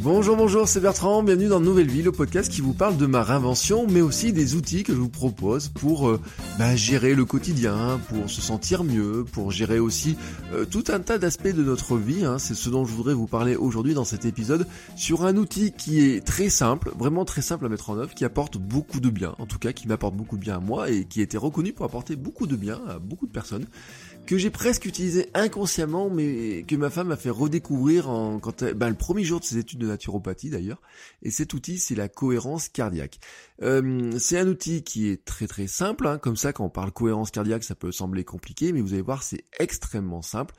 Bonjour, bonjour, c'est Bertrand, bienvenue dans Nouvelle Vie, le podcast qui vous parle de ma réinvention, mais aussi des outils que je vous propose pour euh, bah, gérer le quotidien, pour se sentir mieux, pour gérer aussi euh, tout un tas d'aspects de notre vie. Hein. C'est ce dont je voudrais vous parler aujourd'hui dans cet épisode, sur un outil qui est très simple, vraiment très simple à mettre en œuvre, qui apporte beaucoup de bien, en tout cas qui m'apporte beaucoup de bien à moi et qui a été reconnu pour apporter beaucoup de bien à beaucoup de personnes que j'ai presque utilisé inconsciemment, mais que ma femme a fait redécouvrir en, quand ben, le premier jour de ses études de naturopathie d'ailleurs. Et cet outil, c'est la cohérence cardiaque. Euh, c'est un outil qui est très très simple, hein. comme ça quand on parle cohérence cardiaque, ça peut sembler compliqué, mais vous allez voir, c'est extrêmement simple.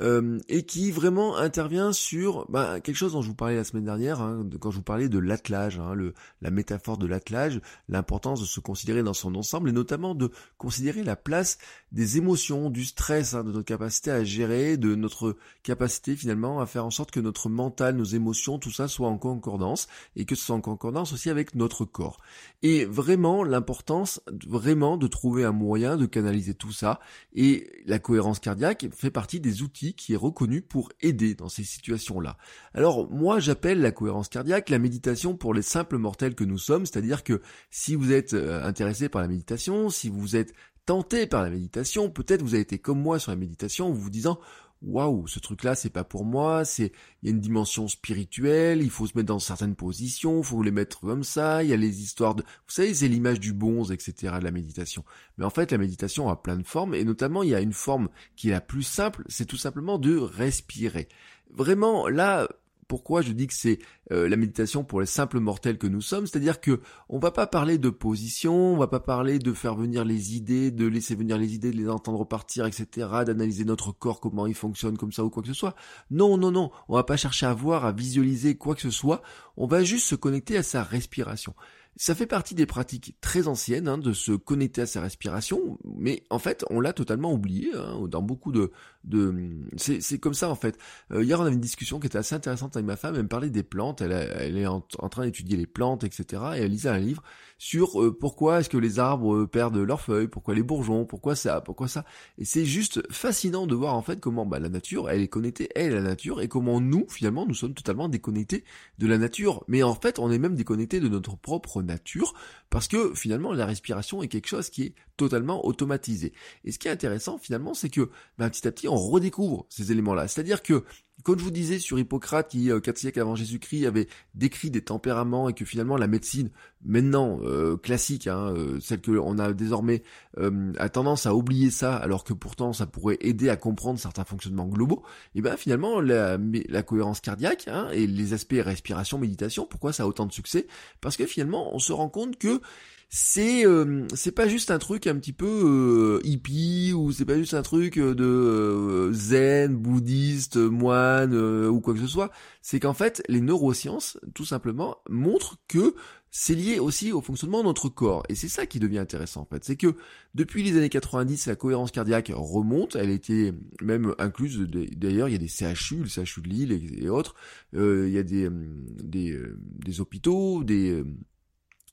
Euh, et qui vraiment intervient sur bah, quelque chose dont je vous parlais la semaine dernière, hein, quand je vous parlais de l'attelage, hein, la métaphore de l'attelage, l'importance de se considérer dans son ensemble et notamment de considérer la place des émotions, du stress, hein, de notre capacité à gérer, de notre capacité finalement à faire en sorte que notre mental, nos émotions, tout ça soit en concordance et que ce soit en concordance aussi avec notre corps. Et vraiment l'importance vraiment de trouver un moyen de canaliser tout ça et la cohérence cardiaque fait partie des outils qui est reconnu pour aider dans ces situations-là. Alors moi j'appelle la cohérence cardiaque la méditation pour les simples mortels que nous sommes, c'est-à-dire que si vous êtes euh, intéressé par la méditation, si vous êtes tenté par la méditation, peut-être vous avez été comme moi sur la méditation, vous vous disant waouh, ce truc-là, c'est pas pour moi, c'est, il y a une dimension spirituelle, il faut se mettre dans certaines positions, il faut les mettre comme ça, il y a les histoires de, vous savez, c'est l'image du bonze, etc., de la méditation. Mais en fait, la méditation a plein de formes, et notamment, il y a une forme qui est la plus simple, c'est tout simplement de respirer. Vraiment, là, pourquoi je dis que c'est euh, la méditation pour les simples mortels que nous sommes, c'est-à-dire que on va pas parler de position, on va pas parler de faire venir les idées, de laisser venir les idées, de les entendre partir, etc., d'analyser notre corps, comment il fonctionne comme ça ou quoi que ce soit. Non, non, non, on va pas chercher à voir, à visualiser quoi que ce soit, on va juste se connecter à sa respiration. Ça fait partie des pratiques très anciennes hein, de se connecter à sa respiration, mais en fait on l'a totalement oublié hein, dans beaucoup de... de... C'est comme ça en fait. Euh, hier on avait une discussion qui était assez intéressante avec ma femme, elle me parlait des plantes, elle, elle est en, train d'étudier les plantes, etc. Et elle lisait un livre sur euh, pourquoi est-ce que les arbres euh, perdent leurs feuilles, pourquoi les bourgeons, pourquoi ça, pourquoi ça. Et c'est juste fascinant de voir en fait comment bah, la nature, elle est connectée, elle, à la nature, et comment nous, finalement, nous sommes totalement déconnectés de la nature. Mais en fait, on est même déconnectés de notre propre nature, parce que finalement la respiration est quelque chose qui est totalement automatisé. Et ce qui est intéressant finalement, c'est que ben, petit à petit redécouvre ces éléments-là. C'est-à-dire que comme je vous disais sur Hippocrate qui, euh, quatre siècles avant Jésus-Christ, avait décrit des tempéraments et que finalement la médecine, maintenant euh, classique, hein, euh, celle que on a désormais, a tendance à oublier ça, alors que pourtant ça pourrait aider à comprendre certains fonctionnements globaux, et ben finalement la, la cohérence cardiaque hein, et les aspects respiration, méditation, pourquoi ça a autant de succès? Parce que finalement on se rend compte que c'est euh, c'est pas juste un truc un petit peu euh, hippie ou c'est pas juste un truc euh, de zen, bouddhiste, moine ou quoi que ce soit. C'est qu'en fait, les neurosciences, tout simplement, montrent que c'est lié aussi au fonctionnement de notre corps. Et c'est ça qui devient intéressant en fait. C'est que depuis les années 90, la cohérence cardiaque remonte. Elle été même incluse, d'ailleurs, il y a des CHU, le CHU de Lille et, autres. il y a des, des, des hôpitaux, des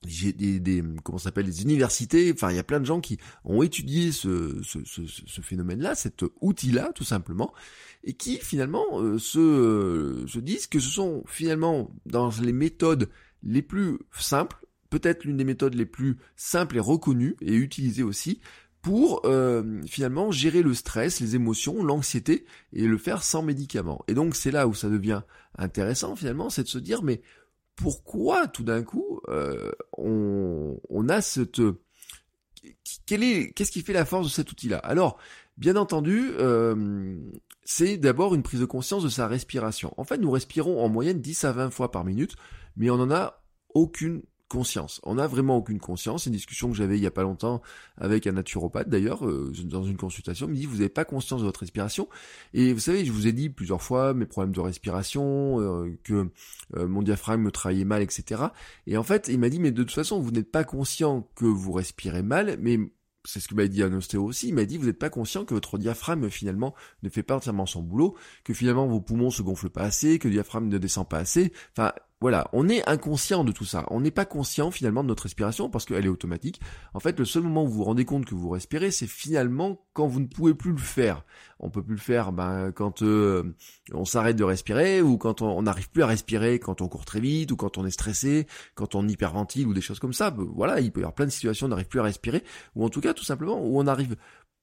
des, des comment s'appelle des universités enfin il y a plein de gens qui ont étudié ce, ce, ce, ce phénomène-là cet outil-là tout simplement et qui finalement euh, se, se disent que ce sont finalement dans les méthodes les plus simples peut-être l'une des méthodes les plus simples et reconnues et utilisées aussi pour euh, finalement gérer le stress, les émotions, l'anxiété et le faire sans médicaments. Et donc c'est là où ça devient intéressant finalement, c'est de se dire mais pourquoi tout d'un coup euh, on, on, a cette quel est qu'est-ce qui fait la force de cet outil-là? Alors, bien entendu, euh, c'est d'abord une prise de conscience de sa respiration. En fait, nous respirons en moyenne 10 à 20 fois par minute, mais on n'en a aucune conscience. On n'a vraiment aucune conscience. C'est une discussion que j'avais il y a pas longtemps avec un naturopathe d'ailleurs, euh, dans une consultation. Il me dit, vous n'avez pas conscience de votre respiration. Et vous savez, je vous ai dit plusieurs fois mes problèmes de respiration, euh, que euh, mon diaphragme me travaillait mal, etc. Et en fait, il m'a dit, mais de toute façon, vous n'êtes pas conscient que vous respirez mal, mais c'est ce que m'a dit un ostéo aussi, il m'a dit vous n'êtes pas conscient que votre diaphragme finalement ne fait pas entièrement son boulot, que finalement vos poumons se gonflent pas assez, que le diaphragme ne descend pas assez. Enfin, voilà, on est inconscient de tout ça. On n'est pas conscient finalement de notre respiration parce qu'elle est automatique. En fait, le seul moment où vous vous rendez compte que vous respirez, c'est finalement quand vous ne pouvez plus le faire. On peut plus le faire ben, quand euh, on s'arrête de respirer ou quand on n'arrive plus à respirer, quand on court très vite ou quand on est stressé, quand on hyperventile ou des choses comme ça. Voilà, il peut y avoir plein de situations où on n'arrive plus à respirer ou en tout cas tout simplement où on arrive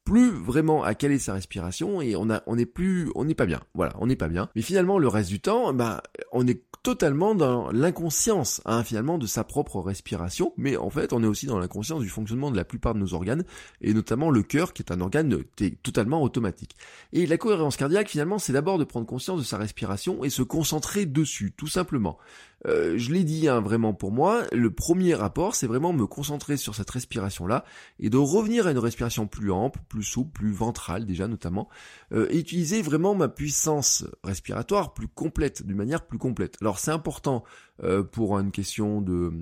plus vraiment à caler sa respiration et on a on n'est plus on n'est pas bien. Voilà on n'est pas bien. Mais finalement le reste du temps bah on est totalement dans l'inconscience hein, finalement de sa propre respiration. Mais en fait on est aussi dans l'inconscience du fonctionnement de la plupart de nos organes et notamment le cœur qui est un organe totalement automatique. Et la cohérence cardiaque finalement c'est d'abord de prendre conscience de sa respiration et se concentrer dessus tout simplement euh, je l'ai dit hein, vraiment pour moi, le premier rapport, c'est vraiment me concentrer sur cette respiration-là et de revenir à une respiration plus ample, plus souple, plus ventrale déjà notamment, euh, et utiliser vraiment ma puissance respiratoire plus complète, d'une manière plus complète. Alors c'est important euh, pour une question de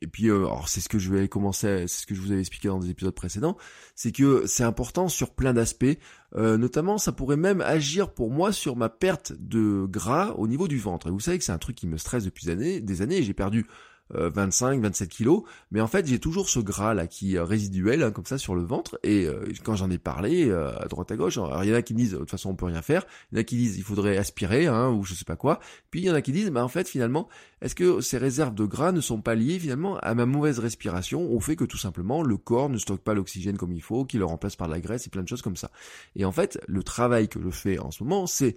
et puis euh, alors c'est ce que je vais commencer c'est ce que je vous avais expliqué dans des épisodes précédents c'est que c'est important sur plein d'aspects. Euh, notamment ça pourrait même agir pour moi sur ma perte de gras au niveau du ventre. Et vous savez que c'est un truc qui me stresse depuis des années des années j'ai perdu 25, euh, 27 kilos, mais en fait j'ai toujours ce gras là qui est résiduel hein, comme ça sur le ventre. Et euh, quand j'en ai parlé euh, à droite à gauche, alors il y en a qui me disent de toute façon on peut rien faire, il y en a qui disent il faudrait aspirer hein, ou je sais pas quoi. Puis il y en a qui disent bah en fait finalement est-ce que ces réserves de gras ne sont pas liées finalement à ma mauvaise respiration, au fait que tout simplement le corps ne stocke pas l'oxygène comme il faut, qu'il le remplace par la graisse et plein de choses comme ça. Et en fait le travail que je fais en ce moment c'est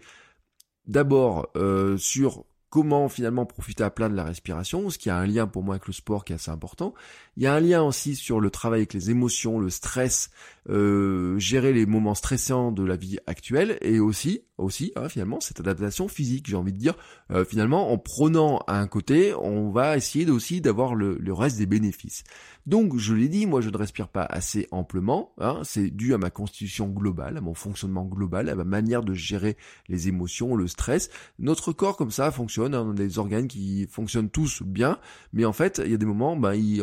d'abord sur comment finalement profiter à plein de la respiration, ce qui a un lien pour moi avec le sport qui est assez important. Il y a un lien aussi sur le travail avec les émotions, le stress, euh, gérer les moments stressants de la vie actuelle et aussi, aussi hein, finalement cette adaptation physique. J'ai envie de dire, euh, finalement en prenant à un côté, on va essayer aussi d'avoir le, le reste des bénéfices. Donc, je l'ai dit, moi, je ne respire pas assez amplement. Hein, c'est dû à ma constitution globale, à mon fonctionnement global, à ma manière de gérer les émotions, le stress. Notre corps, comme ça, fonctionne. Hein, on a des organes qui fonctionnent tous bien, mais en fait, il y a des moments, ben, il,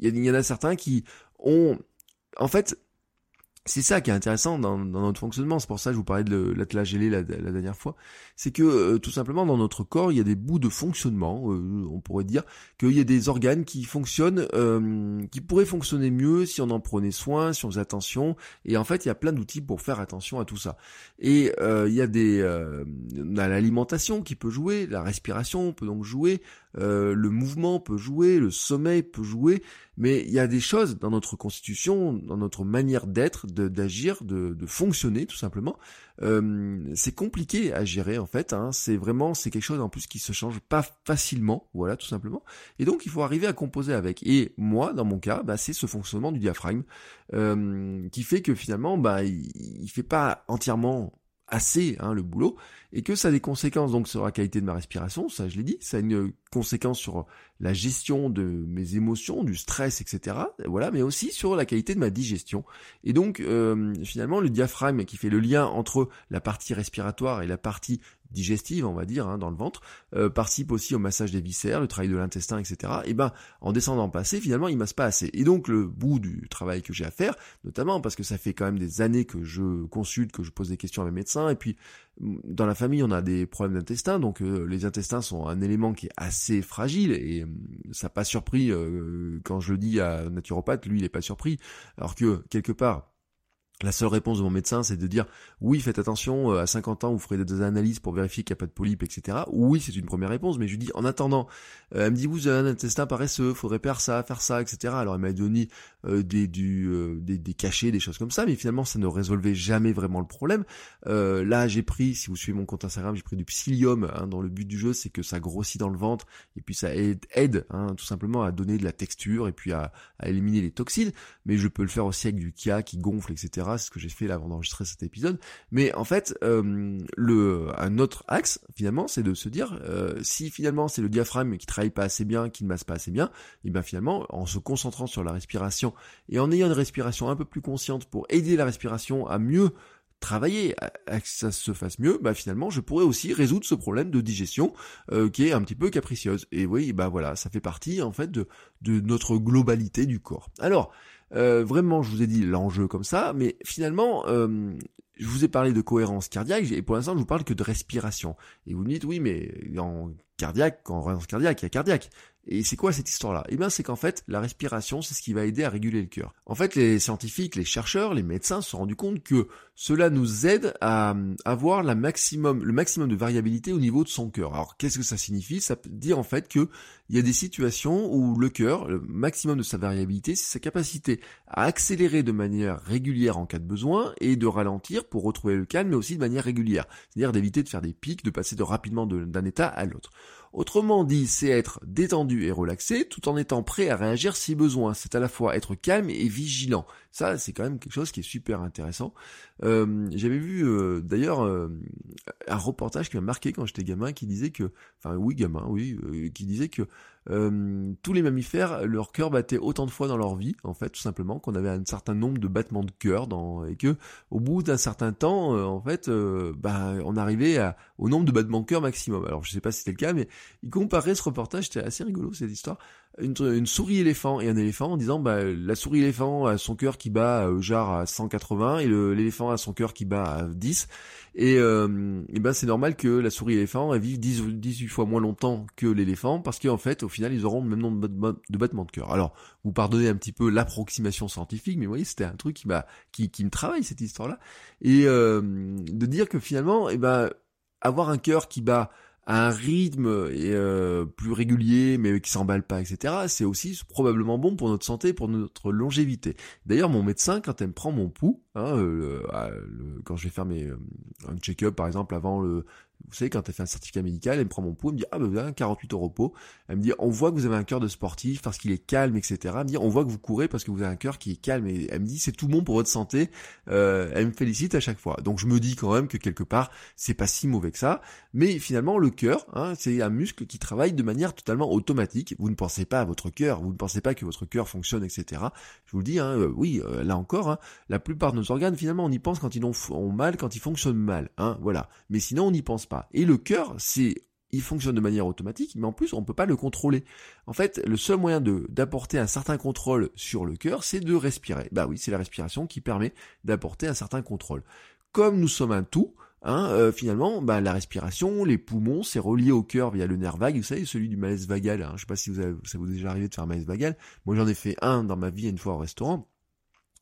il y en a certains qui ont, en fait, c'est ça qui est intéressant dans, notre fonctionnement. C'est pour ça que je vous parlais de l'attelage la, la, dernière fois. C'est que euh, tout simplement dans notre corps, il y a des bouts de fonctionnement. Euh, on pourrait dire qu'il y a des organes qui fonctionnent, euh, qui pourraient fonctionner mieux si on en prenait soin, si on faisait attention. Et en fait, il y a plein d'outils pour faire attention à tout ça. Et il y a des, on a l'alimentation qui peut jouer, la respiration peut donc jouer, le mouvement peut jouer, le sommeil peut jouer. Mais il y a des choses dans notre constitution, dans notre manière d'être, d'agir, de, de, fonctionner tout simplement. Euh, c'est compliqué à gérer en fait. Hein. C'est vraiment c'est quelque chose en plus qui se change pas facilement, voilà tout simplement. Et donc il faut arriver à composer avec. Et moi, dans mon cas, bah, c'est ce fonctionnement du diaphragme euh, qui fait que finalement, bah, il, il fait pas entièrement assez hein, le boulot et que ça a des conséquences donc sur la qualité de ma respiration, ça je l'ai dit, ça a une conséquence sur la gestion de mes émotions, du stress, etc. Voilà, mais aussi sur la qualité de ma digestion. Et donc euh, finalement le diaphragme qui fait le lien entre la partie respiratoire et la partie digestive, on va dire, hein, dans le ventre, euh, participe aussi au massage des viscères, le travail de l'intestin, etc. Et ben, en descendant passer, finalement, il masse pas assez. Et donc, le bout du travail que j'ai à faire, notamment parce que ça fait quand même des années que je consulte, que je pose des questions à mes médecins, et puis dans la famille, on a des problèmes d'intestin, donc euh, les intestins sont un élément qui est assez fragile, et euh, ça n'a pas surpris quand je le dis à un naturopathe, lui, il est pas surpris, alors que quelque part la seule réponse de mon médecin, c'est de dire oui, faites attention, euh, à 50 ans, vous ferez des analyses pour vérifier qu'il n'y a pas de polype, etc. Oui, c'est une première réponse, mais je lui dis en attendant, euh, elle me dit vous avez un intestin paresseux, faudrait faire ça, faire ça, etc. Alors elle m'a donné euh, des, cachets, des choses comme ça, mais finalement ça ne résolvait jamais vraiment le problème. là, j'ai pris, si vous suivez mon compte Instagram, j'ai pris du psyllium. Hein, dans le but du jeu, c'est que ça grossit dans le ventre et puis ça aide, hein, tout simplement à donner de la texture et puis à, à éliminer les toxines. Mais je peux le faire aussi avec du kia qui gonfle, etc ce que j'ai fait avant d'enregistrer cet épisode. Mais en fait, euh, un autre axe finalement, c'est de se dire euh, si finalement c'est le diaphragme qui travaille pas assez bien, qui ne masse pas assez bien, et bien finalement en se concentrant sur la respiration et en ayant une respiration un peu plus consciente pour aider la respiration à mieux travailler à, que ça se fasse mieux, bah finalement je pourrais aussi résoudre ce problème de digestion euh, qui est un petit peu capricieuse. Et oui, bah voilà, ça fait partie en fait de, de notre globalité du corps. Alors, euh, vraiment, je vous ai dit l'enjeu comme ça, mais finalement, euh, je vous ai parlé de cohérence cardiaque, et pour l'instant, je vous parle que de respiration. Et vous me dites, oui, mais en cardiaque, en cohérence cardiaque, il y a cardiaque. Et c'est quoi cette histoire-là? Eh bien, c'est qu'en fait, la respiration, c'est ce qui va aider à réguler le cœur. En fait, les scientifiques, les chercheurs, les médecins se sont rendus compte que cela nous aide à avoir la maximum, le maximum de variabilité au niveau de son cœur. Alors, qu'est-ce que ça signifie? Ça veut dire en fait que il y a des situations où le cœur, le maximum de sa variabilité, c'est sa capacité à accélérer de manière régulière en cas de besoin et de ralentir pour retrouver le calme, mais aussi de manière régulière. C'est-à-dire d'éviter de faire des pics, de passer de rapidement d'un état à l'autre. Autrement dit, c'est être détendu et relaxé tout en étant prêt à réagir si besoin. C'est à la fois être calme et vigilant. Ça, c'est quand même quelque chose qui est super intéressant. Euh, j'avais vu euh, d'ailleurs euh, un reportage qui m'a marqué quand j'étais gamin qui disait que, enfin oui gamin, oui, qui disait que tous les mammifères, leur cœur battait autant de fois dans leur vie, en fait, tout simplement, qu'on avait un certain nombre de battements de cœur dans, et que au bout d'un certain temps, en fait, bah, on arrivait au nombre de battements de cœur maximum. Alors je sais pas si c'était le cas, mais il comparait ce reportage, c'était assez rigolo cette histoire une, souris éléphant et un éléphant en disant bah la souris éléphant a son cœur qui bat euh, genre à 180 et l'éléphant a son cœur qui bat à 10 et, euh, et ben c'est normal que la souris éléphant elle vive 10 18 fois moins longtemps que l'éléphant parce qu'en fait au final ils auront le même nombre de battements de cœur. Alors vous pardonnez un petit peu l'approximation scientifique mais vous voyez c'était un truc qui m'a qui, qui me travaille cette histoire là et euh, de dire que finalement et eh ben avoir un cœur qui bat un rythme euh, plus régulier, mais qui s'emballe pas, etc., c'est aussi probablement bon pour notre santé, pour notre longévité. D'ailleurs, mon médecin, quand elle me prend mon pouls, hein, euh, quand je vais faire mes, euh, un check-up, par exemple, avant le, vous savez, quand elle fait un certificat médical, elle me prend mon pouls, elle me dit, ah ben vous avez un 48 au repos. Elle me dit, on voit que vous avez un cœur de sportif parce qu'il est calme, etc. Elle me dit, on voit que vous courez parce que vous avez un cœur qui est calme. Et elle me dit, c'est tout bon pour votre santé. Euh, elle me félicite à chaque fois. Donc je me dis quand même que quelque part, c'est pas si mauvais que ça. Mais finalement, le cœur, hein, c'est un muscle qui travaille de manière totalement automatique. Vous ne pensez pas à votre cœur, vous ne pensez pas que votre cœur fonctionne, etc. Je vous le dis, hein, euh, oui, euh, là encore, hein, la plupart de nos organes, finalement, on y pense quand ils ont, ont mal, quand ils fonctionnent mal. Hein, voilà. Mais sinon, on n'y pense Et le cœur, c'est il fonctionne de manière automatique, mais en plus on ne peut pas le contrôler. En fait, le seul moyen d'apporter un certain contrôle sur le cœur, c'est de respirer. Bah oui, c'est la respiration qui permet d'apporter un certain contrôle. Comme nous sommes un tout, hein, euh, finalement, bah, la respiration, les poumons, c'est relié au cœur via le nerf vague. Vous savez, celui du malaise vagal. Hein. Je sais pas si vous avez, ça vous est déjà arrivé de faire malaise vagal. Moi, j'en ai fait un dans ma vie une fois au restaurant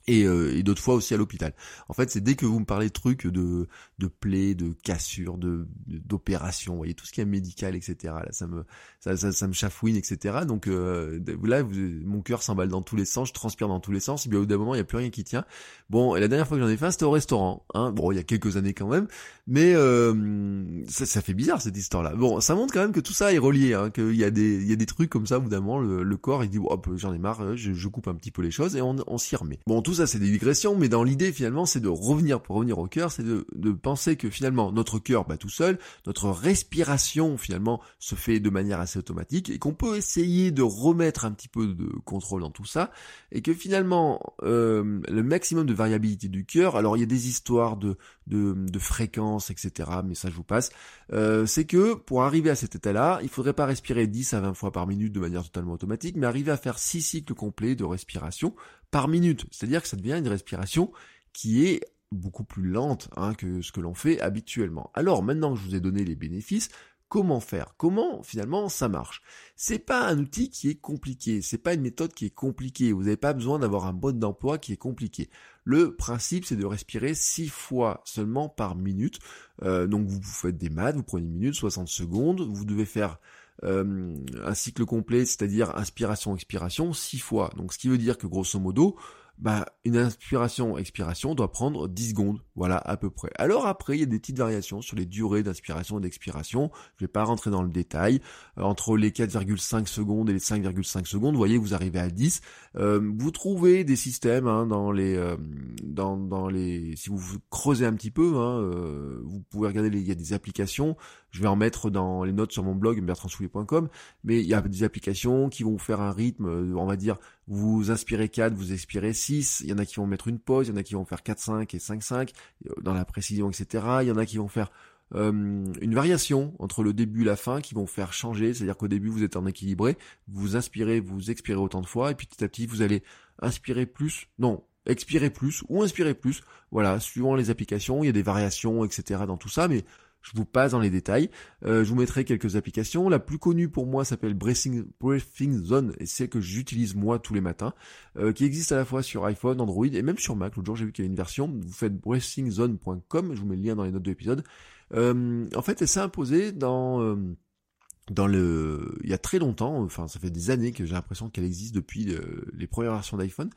et, euh, et d'autres fois aussi à l'hôpital. En fait, c'est dès que vous me parlez de trucs de de plaies, de cassures, de d'opérations, vous voyez tout ce qui est médical, etc. Là, ça me ça ça, ça me chafouine, etc. Donc euh, là, mon cœur s'emballe dans tous les sens, je transpire dans tous les sens. Et bien au bout d'un moment, il y a plus rien qui tient. Bon, et la dernière fois que j'en ai fait, c'était au restaurant. Hein. Bon, il y a quelques années quand même, mais euh, ça, ça fait bizarre cette histoire-là. Bon, ça montre quand même que tout ça est relié, hein, qu'il y a des il y a des trucs comme ça. Au bout d'un moment, le, corps il dit, oh, j'en ai marre, je, je, coupe un petit peu les choses et on, on s'y remet. Ça c'est des digressions, mais dans l'idée finalement c'est de revenir, pour revenir au cœur, c'est de, de, penser que finalement notre cœur bat tout seul, notre respiration finalement se fait de manière assez automatique et qu'on peut essayer de remettre un petit peu de contrôle dans tout ça et que finalement euh, le maximum de variabilité du cœur, alors il y a des histoires de, de, fréquences, etc., mais ça je vous passe, euh, c'est que pour arriver à cet état-là, il faudrait pas respirer 10 à 20 fois par minute de manière totalement automatique, mais arriver à faire 6 cycles complets de respiration par minute. C'est-à-dire que ça devient une respiration qui est beaucoup plus lente hein, que ce que l'on fait habituellement. Alors maintenant que je vous ai donné les bénéfices, comment faire? Comment finalement ça marche? C'est pas un outil qui est compliqué, c'est pas une méthode qui est compliquée. Vous n'avez pas besoin d'avoir un mode d'emploi qui est compliqué. Le principe c'est de respirer six fois seulement par minute. Euh, donc vous, faites des maths, vous prenez une minute, 60 secondes, vous devez faire euh, un cycle complet, c'est-à-dire inspiration-expiration, six fois. Donc ce qui veut dire que grosso modo, bah, une inspiration, expiration doit prendre 10 secondes, voilà, à peu près. Alors après, il y a des petites variations sur les durées d'inspiration et d'expiration, je vais pas rentrer dans le détail, euh, entre les 4,5 secondes et les 5,5 secondes, vous voyez, vous arrivez à 10, euh, vous trouvez des systèmes hein, dans les, euh, dans, dans les, si vous creusez un petit peu, hein, vous pouvez regarder, les, il y a des applications, je vais en mettre dans les notes sur mon blog bertrandsoulier.com, mais il y a des applications qui vont faire un rythme, on va dire, vous inspirez 4, vous expirez 6, il y en a qui vont mettre une pause, il y en a qui vont faire 4-5 et 5-5, euh, dans la précision, etc. Il y en a qui vont faire euh, une variation entre le début et la fin qui vont faire changer, c'est-à-dire qu'au début vous êtes en équilibré, vous inspirez, vous expirez autant de fois, et puis petit à petit vous allez inspirer plus, non, expirer plus ou inspirer plus, voilà, suivant les applications, il y a des variations, etc. dans tout ça, mais je vous passe dans les détails. Euh, je vous mettrai quelques applications. La plus connue pour moi s'appelle Breathing, Zone et c'est que j'utilise moi tous les matins, euh, qui existe à la fois sur iPhone, Android et même sur Mac. L'autre jour j'ai vu qu'il y avait une version. Vous faites breathingzone.com, je vous mets le lien dans les notes de l'épisode. Euh, en fait, elle s'est imposée dans dans le, il y a très longtemps, enfin ça fait des années que j'ai l'impression qu'elle existe depuis les premières versions d'iPhone.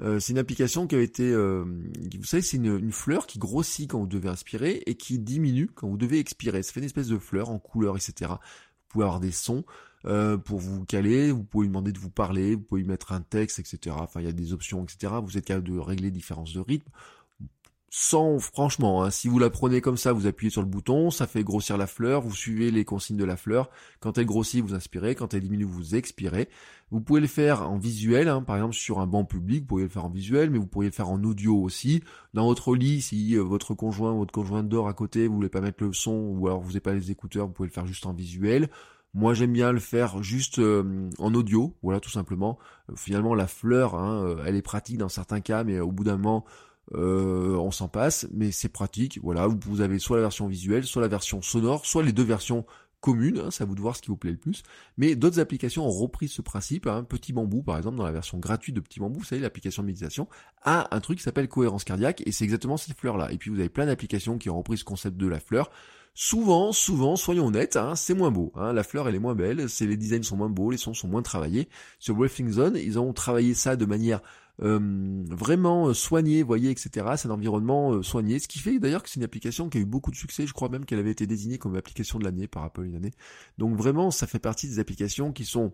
Euh, c'est une application qui a été, euh, vous savez, c'est une, fleur qui grossit quand vous devez inspirer et qui diminue quand vous devez expirer. Ça fait une espèce de fleur en couleur, etc. Vous pouvez avoir des sons euh, pour vous caler, vous pouvez lui demander de vous parler, vous pouvez y mettre un texte, etc. Enfin, il y a des options, etc. Vous êtes capable de régler différences de rythme sans franchement, hein, si vous la prenez comme ça, vous appuyez sur le bouton, ça fait grossir la fleur, vous suivez les consignes de la fleur. Quand elle grossit, vous inspirez, quand elle diminue, vous expirez. Vous pouvez le faire en visuel, hein, par exemple sur un banc public, vous pouvez le faire en visuel, mais vous pourriez le faire en audio aussi. Dans votre lit, si euh, votre conjoint ou votre conjointe dort à côté, vous voulez pas mettre le son, ou alors vous n'avez pas les écouteurs, vous pouvez le faire juste en visuel. Moi, j'aime bien le faire juste euh, en audio, voilà, tout simplement. Euh, finalement, la fleur, hein, elle est pratique dans certains cas, mais au bout d'un moment, euh, on s'en passe, mais c'est pratique. Voilà, vous, avez soit la version visuelle, soit la version sonore, soit les deux versions communes. Hein, c'est à vous de voir ce qui vous plaît le plus. Mais d'autres applications ont repris ce principe. Hein. Petit Bambou, par exemple, dans la version gratuite de Petit Bambou, vous savez, l'application de méditation, a un truc qui s'appelle cohérence cardiaque, et c'est exactement cette fleur-là. Et puis vous avez plein d'applications qui ont repris ce concept de la fleur. Souvent, souvent, soyons honnêtes, hein, c'est moins beau. Hein, la fleur, elle est moins belle, c'est les designs sont moins beaux, les sons sont moins travaillés. Sur Breathing Zone, ils ont travaillé ça de manière euh, vraiment euh, soigné, voyez, etc. C'est un environnement euh, soigné, ce qui fait d'ailleurs que c'est une application qui a eu beaucoup de succès. Je crois même qu'elle avait été désignée comme application de l'année par Apple une année. Donc vraiment, ça fait partie des applications qui sont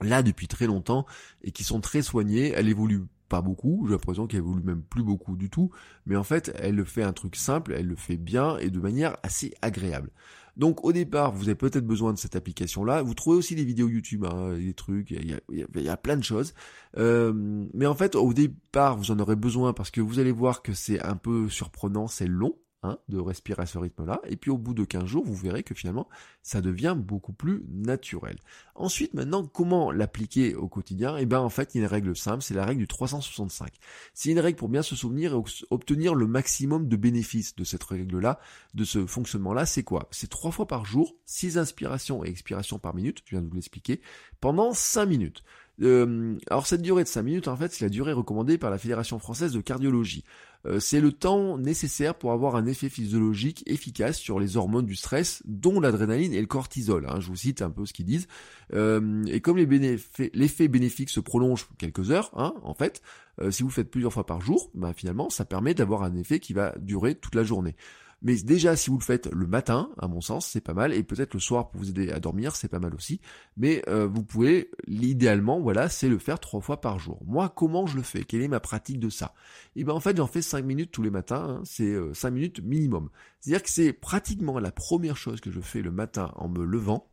là depuis très longtemps et qui sont très soignées. Elle évolue pas beaucoup, j'ai l'impression qu'elle évolue même plus beaucoup du tout, mais en fait, elle le fait un truc simple, elle le fait bien et de manière assez agréable. Donc au départ, vous avez peut-être besoin de cette application-là. Vous trouvez aussi des vidéos YouTube, hein, des trucs, il y a, plein de choses. Euh, mais en fait, au départ, vous en aurez besoin parce que vous allez voir que c'est un peu surprenant, c'est long. Hein, de respirer à ce rythme-là, et puis au bout de 15 jours, vous verrez que finalement, ça devient beaucoup plus naturel. Ensuite, maintenant, comment l'appliquer au quotidien? Eh bien, en fait, il y a une règle simple, c'est la règle du 365. C'est une règle pour bien se souvenir et obtenir le maximum de bénéfices de cette règle-là, de ce fonctionnement-là, c'est quoi? C'est trois fois par jour, 6 inspirations et expirations par minute, je viens de vous l'expliquer, pendant 5 minutes. Euh, alors cette durée de 5 minutes, en fait, c'est la durée recommandée par la Fédération française de cardiologie. Euh, c'est le temps nécessaire pour avoir un effet physiologique efficace sur les hormones du stress, dont l'adrénaline et le cortisol. Hein. je vous cite un peu ce qu'ils disent. Euh, et comme l'effet bénéfique se prolonge quelques heures, hein, en fait, si vous le faites plusieurs fois par jour, ben, finalement, ça permet d'avoir un effet qui va durer toute la journée. Mais déjà, si vous le faites le matin, à mon sens, c'est pas mal, et peut-être le soir pour vous aider à dormir, c'est pas mal aussi. Mais euh, vous pouvez, idéalement, voilà, c'est le faire trois fois par jour. Moi, comment je le fais? Quelle est ma pratique de ça? Et eh ben en fait, j'en fais cinq minutes tous les matins. Hein, c'est euh, cinq minutes minimum. C'est-à-dire que c'est pratiquement la première chose que je fais le matin en me levant.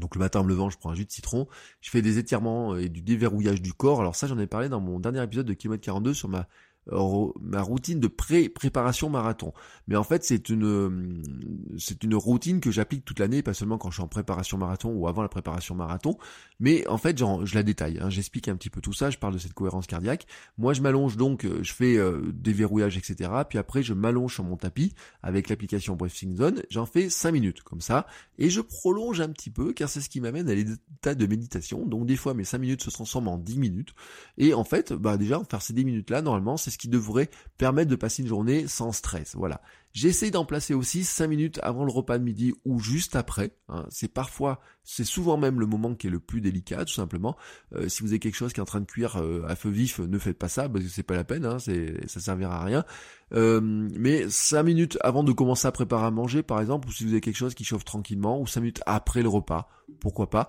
Donc le matin en me levant, je prends un jus de citron, je fais des étirements et du déverrouillage du corps. Alors ça, j'en ai parlé dans mon dernier épisode de Kilomètre 42 sur ma ma routine de pré-préparation marathon. Mais en fait, c'est une c'est une routine que j'applique toute l'année, pas seulement quand je suis en préparation marathon ou avant la préparation marathon. Mais en fait, genre, je la détaille. Hein, J'explique un petit peu tout ça. Je parle de cette cohérence cardiaque. Moi, je m'allonge donc, euh, je fais euh, des verrouillages, etc. Puis après, je m'allonge sur mon tapis avec l'application Breathing Zone. J'en fais 5 minutes comme ça, et je prolonge un petit peu, car c'est ce qui m'amène à l'état de méditation. Donc des fois, mes 5 minutes se transforment en 10 minutes. Et en fait, bah déjà, faire ces 10 minutes là, normalement, c'est ce qui devrait permettre de passer une journée sans stress. Voilà. J'essaie d'en placer aussi 5 minutes avant le repas de midi ou juste après. Hein. C'est parfois, c'est souvent même le moment qui est le plus délicat, tout simplement. Euh, si vous avez quelque chose qui est en train de cuire euh, à feu vif, ne faites pas ça parce que c'est pas la peine, hein, c'est, ça servira à rien. Euh, mais 5 minutes avant de commencer à préparer à manger, par exemple, ou si vous avez quelque chose qui chauffe tranquillement, ou 5 minutes après le repas, pourquoi pas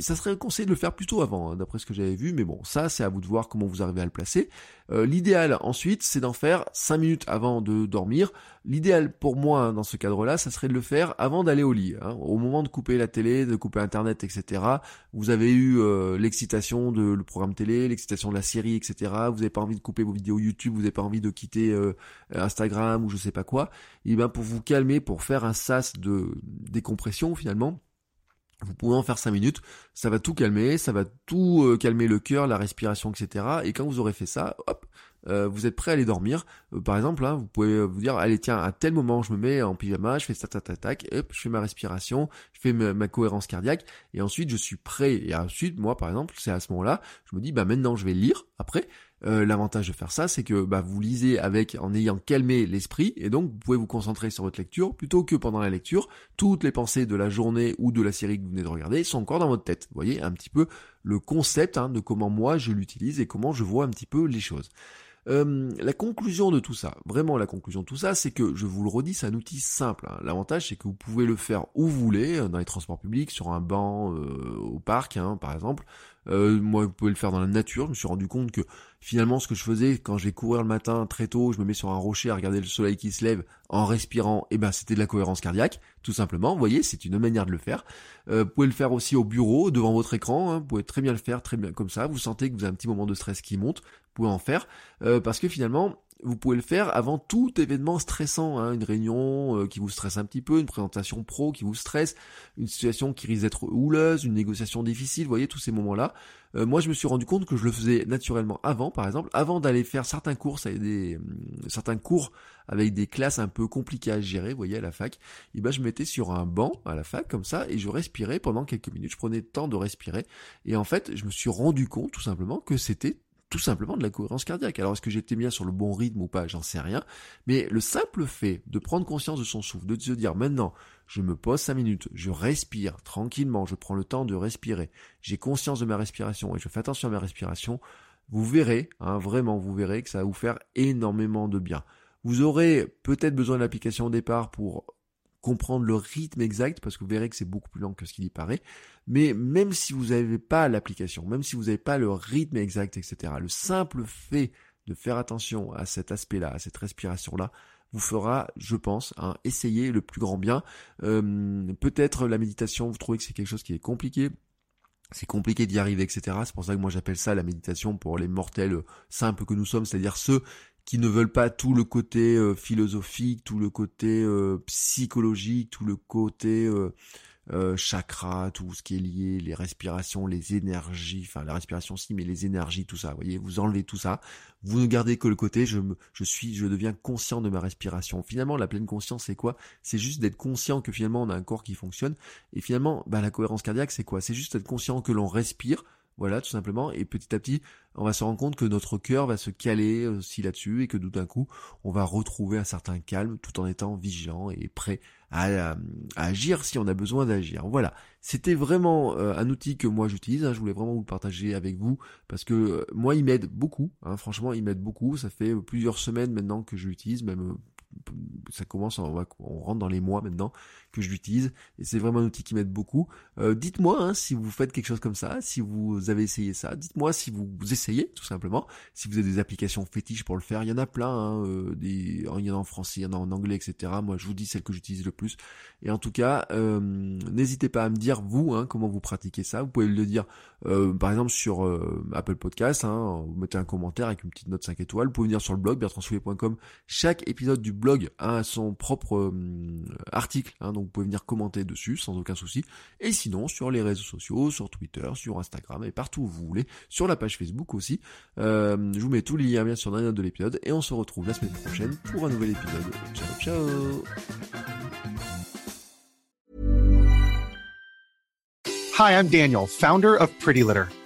ça serait conseillé de le faire plutôt avant, hein, d'après ce que j'avais vu, mais bon, ça c'est à vous de voir comment vous arrivez à le placer. Euh, l'idéal ensuite, c'est d'en faire 5 minutes avant de dormir. L'idéal pour moi hein, dans ce cadre-là, ça serait de le faire avant d'aller au lit. Hein. Au moment de couper la télé, de couper Internet, etc. Vous avez eu euh, l'excitation de le programme télé, l'excitation de la série, etc. Vous n'avez pas envie de couper vos vidéos YouTube, vous n'avez pas envie de quitter euh, Instagram ou je sais pas quoi. Et ben pour vous calmer, pour faire un sas de décompression finalement vous pouvez en faire 5 minutes, ça va tout calmer, ça va tout euh, calmer le cœur, la respiration, etc. Et quand vous aurez fait ça, hop, euh, vous êtes prêt à aller dormir. Euh, par exemple, hein, vous pouvez vous dire, allez tiens, à tel moment je me mets en pyjama, je fais ça, tac, tac, hop, je fais ma respiration, je fais ma, cohérence cardiaque, et ensuite je suis prêt. Et ensuite, moi par exemple, c'est à ce moment-là, je me dis, bah maintenant je vais lire après. Euh, l'avantage de faire ça, c'est que bah, vous lisez avec en ayant calmé l'esprit, et donc vous pouvez vous concentrer sur votre lecture, plutôt que pendant la lecture, toutes les pensées de la journée ou de la série que vous venez de regarder sont encore dans votre tête. Vous voyez un petit peu le concept hein, de comment moi je l'utilise et comment je vois un petit peu les choses. Euh, la conclusion de tout ça, vraiment la conclusion de tout ça, c'est que, je vous le redis, c'est un outil simple. Hein. L'avantage, c'est que vous pouvez le faire où vous voulez, euh, dans les transports publics, sur un banc, euh, au parc, hein, par exemple. moi, vous pouvez le faire dans la nature. Je me suis rendu compte que finalement, ce que je faisais quand je vais courir le matin très tôt, je me mets sur un rocher à regarder le soleil qui se lève en respirant, et eh ben c'était de la cohérence cardiaque, tout simplement. Vous voyez, c'est une manière de le faire. vous pouvez le faire aussi au bureau, devant votre écran. Hein. Vous pouvez très bien le faire, très bien comme ça. Vous sentez que vous avez un petit moment de stress qui monte pouvez en faire, euh, parce que finalement, vous pouvez le faire avant tout événement stressant, hein, une réunion euh, qui vous stresse un petit peu, une présentation pro qui vous stresse, une situation qui risque d'être houleuse, une négociation difficile, vous voyez tous ces moments-là. Euh, moi, je me suis rendu compte que je le faisais naturellement avant, par exemple, avant d'aller faire certains cours, avec des, certains cours avec des classes un peu compliquées à gérer, vous voyez, à la fac. Et ben, je me mettais sur un banc à la fac comme ça et je respirais pendant quelques minutes. Je prenais le temps de respirer et en fait, je me suis rendu compte tout simplement que c'était tout simplement de la cohérence cardiaque. Alors est-ce que j'étais bien sur le bon rythme ou pas, j'en sais rien. Mais le simple fait de prendre conscience de son souffle, de se dire maintenant, je me pose cinq minutes, je respire tranquillement, je prends le temps de respirer, j'ai conscience de ma respiration et je fais attention à ma respiration, vous verrez, hein, vraiment, vous verrez que ça va vous faire énormément de bien. Vous aurez peut-être besoin de l'application au départ pour comprendre le rythme exact, parce que vous verrez que c'est beaucoup plus lent que ce qu'il y paraît. Mais même si vous n'avez pas l'application, même si vous n'avez pas le rythme exact, etc., le simple fait de faire attention à cet aspect-là, à cette respiration-là, vous fera, je pense, hein, essayer le plus grand bien. Euh, peut-être la méditation, vous trouvez que c'est quelque chose qui est compliqué, c'est compliqué d'y arriver, etc. C'est pour ça que moi j'appelle ça la méditation pour les mortels simples que nous sommes, c'est-à-dire ceux qui ne veulent pas tout le côté euh, philosophique, tout le côté euh, psychologique, tout le côté euh, chakra, tout ce qui est lié, les respirations, les énergies, enfin la respiration si, mais les énergies, tout ça. Vous voyez, vous enlevez tout ça, vous ne gardez que le côté, je, me, je suis, je deviens conscient de ma respiration. Finalement, la pleine conscience, c'est quoi? C'est juste d'être conscient que finalement on a un corps qui fonctionne. Et finalement, bah, la cohérence cardiaque, c'est quoi? C'est juste être conscient que l'on respire voilà, tout simplement. Et petit à petit, on va se rendre compte que notre cœur va se caler aussi là-dessus et que tout d'un coup, on va retrouver un certain calme tout en étant vigilant et prêt à, agir si on a besoin d'agir. Voilà. C'était vraiment euh, un outil que moi j'utilise. Hein. je voulais vraiment vous le partager avec vous parce que euh, moi, il m'aide beaucoup. Hein. franchement, il m'aide beaucoup. Ça fait plusieurs semaines maintenant que je l'utilise, même euh, ça commence, on, va, on rentre dans les mois maintenant que je l'utilise et c'est vraiment un outil qui m'aide beaucoup. Euh, dites-moi hein, si vous faites quelque chose comme ça, si vous avez essayé ça. Dites-moi si vous, essayez tout simplement, si vous avez des applications fétiches pour le faire. Il y en a plein, hein, euh, des, il y en a en français, il y en a en anglais, etc. Moi, je vous dis celle que j'utilise le plus. Et en tout cas, euh, n'hésitez pas à me dire vous hein, comment vous pratiquez ça. Vous pouvez le dire par exemple sur Apple Podcast. Hein, vous mettez un commentaire avec une petite note 5 étoiles. Vous pouvez venir sur le blog bertrandsoulier.com. Chaque épisode du blog a son propre article. Hein, vous pouvez venir commenter dessus sans aucun souci. Et sinon, sur les réseaux sociaux, sur Twitter, sur Instagram et partout où vous voulez, sur la page Facebook aussi. Euh, je vous mets tous les liens bien sûr dans les notes de l'épisode et on se retrouve la semaine prochaine pour un nouvel épisode. Ciao ciao Hi, I'm Daniel, founder of Pretty Litter.